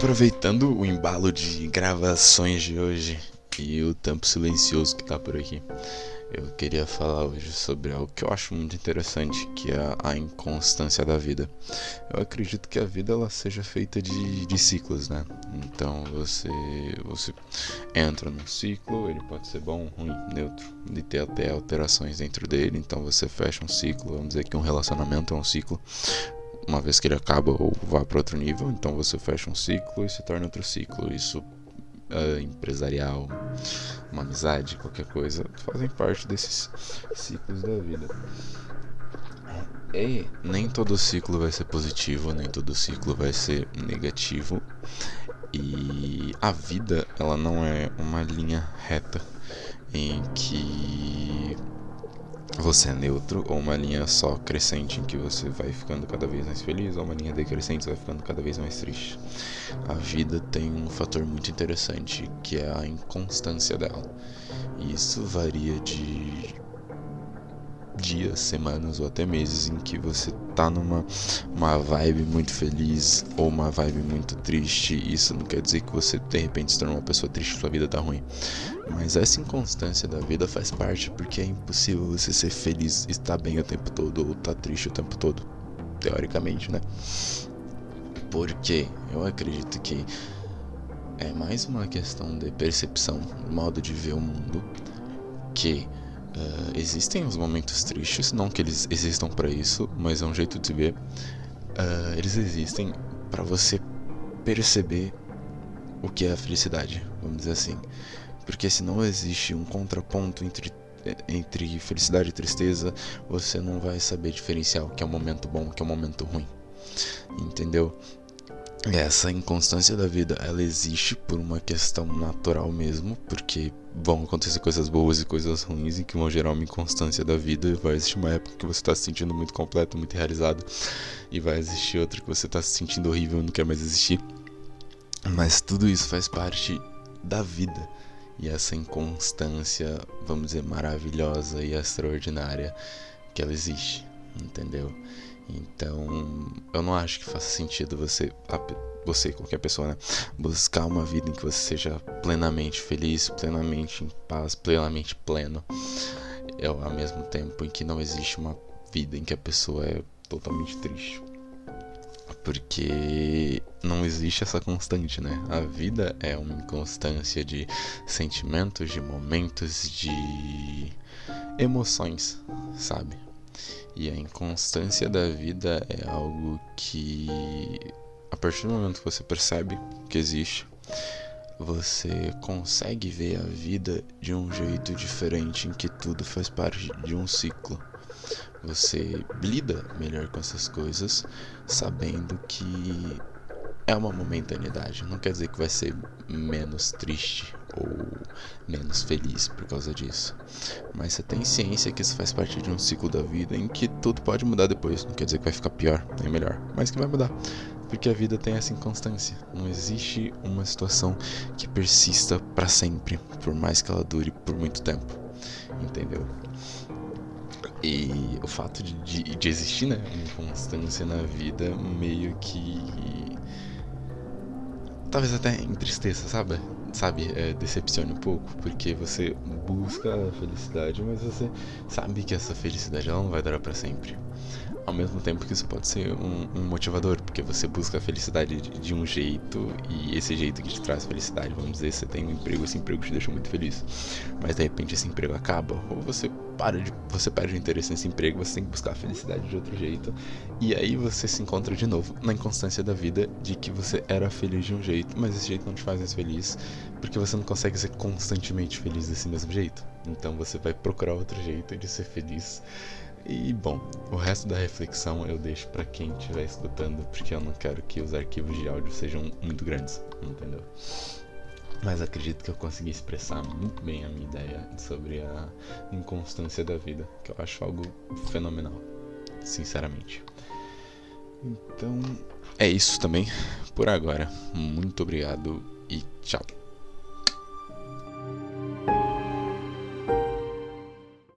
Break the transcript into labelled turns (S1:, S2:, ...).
S1: Aproveitando o embalo de gravações de hoje e o tempo silencioso que tá por aqui, eu queria falar hoje sobre algo que eu acho muito interessante, que é a inconstância da vida. Eu acredito que a vida ela seja feita de, de ciclos, né? Então você você entra num ciclo, ele pode ser bom, ruim, neutro, e ter até alterações dentro dele. Então você fecha um ciclo, vamos dizer que um relacionamento é um ciclo uma vez que ele acaba ou vai para outro nível, então você fecha um ciclo e se torna outro ciclo. Isso uh, empresarial, uma amizade, qualquer coisa, fazem parte desses ciclos da vida. E nem todo ciclo vai ser positivo, nem todo ciclo vai ser negativo. E a vida, ela não é uma linha reta em que você é neutro, ou uma linha só crescente em que você vai ficando cada vez mais feliz, ou uma linha decrescente vai ficando cada vez mais triste. A vida tem um fator muito interessante que é a inconstância dela. E isso varia de dias, semanas ou até meses em que você tá numa uma vibe muito feliz ou uma vibe muito triste. Isso não quer dizer que você de repente se tornou uma pessoa triste e sua vida tá ruim. Mas essa inconstância da vida faz parte porque é impossível você ser feliz, estar bem o tempo todo ou estar tá triste o tempo todo, teoricamente, né? Porque eu acredito que é mais uma questão de percepção, modo de ver o mundo, que uh, existem os momentos tristes, não que eles existam para isso, mas é um jeito de ver. Uh, eles existem para você perceber o que é a felicidade, vamos dizer assim. Porque se não existe um contraponto entre, entre felicidade e tristeza, você não vai saber diferenciar o que é um momento bom o que é um momento ruim. Entendeu? Essa inconstância da vida, ela existe por uma questão natural mesmo, porque vão acontecer coisas boas e coisas ruins, e que vão gerar uma inconstância da vida. Vai existir uma época que você está se sentindo muito completo, muito realizado, e vai existir outra que você está se sentindo horrível e não quer mais existir. Mas tudo isso faz parte da vida e essa inconstância, vamos dizer, maravilhosa e extraordinária que ela existe, entendeu? Então, eu não acho que faça sentido você, você qualquer pessoa, né, buscar uma vida em que você seja plenamente feliz, plenamente em paz, plenamente pleno, é ao mesmo tempo em que não existe uma vida em que a pessoa é totalmente triste porque não existe essa constante, né? A vida é uma inconstância de sentimentos, de momentos, de emoções, sabe? E a inconstância da vida é algo que, a partir do momento que você percebe que existe, você consegue ver a vida de um jeito diferente em que tudo faz parte de um ciclo. Você lida melhor com essas coisas, sabendo que é uma momentaneidade. Não quer dizer que vai ser menos triste ou menos feliz por causa disso. Mas você tem ciência que isso faz parte de um ciclo da vida em que tudo pode mudar depois. Não quer dizer que vai ficar pior nem melhor, mas que vai mudar. Porque a vida tem essa inconstância. Não existe uma situação que persista para sempre, por mais que ela dure por muito tempo. Entendeu? E o fato de, de, de existir, né, uma constância na vida meio que. Talvez até entristeça, sabe? Sabe, é, decepcione um pouco, porque você busca a felicidade, mas você sabe que essa felicidade ela não vai durar para sempre ao mesmo tempo que isso pode ser um, um motivador, porque você busca a felicidade de, de, um jeito e esse jeito que te traz felicidade, vamos dizer, você tem um emprego, esse emprego te deixa muito feliz, mas de repente esse emprego acaba, ou você para de, você perde o interesse nesse emprego, você tem que buscar a felicidade de outro jeito, e aí você se encontra de novo na inconstância da vida de que você era feliz de um jeito, mas esse jeito não te faz mais feliz, porque você não consegue ser constantemente feliz desse mesmo jeito. Então você vai procurar outro jeito de ser feliz e bom, o resto da reflexão eu deixo para quem estiver escutando, porque eu não quero que os arquivos de áudio sejam muito grandes, entendeu? Mas acredito que eu consegui expressar muito bem a minha ideia sobre a inconstância da vida, que eu acho algo fenomenal, sinceramente. Então, é isso também por agora. Muito obrigado e tchau.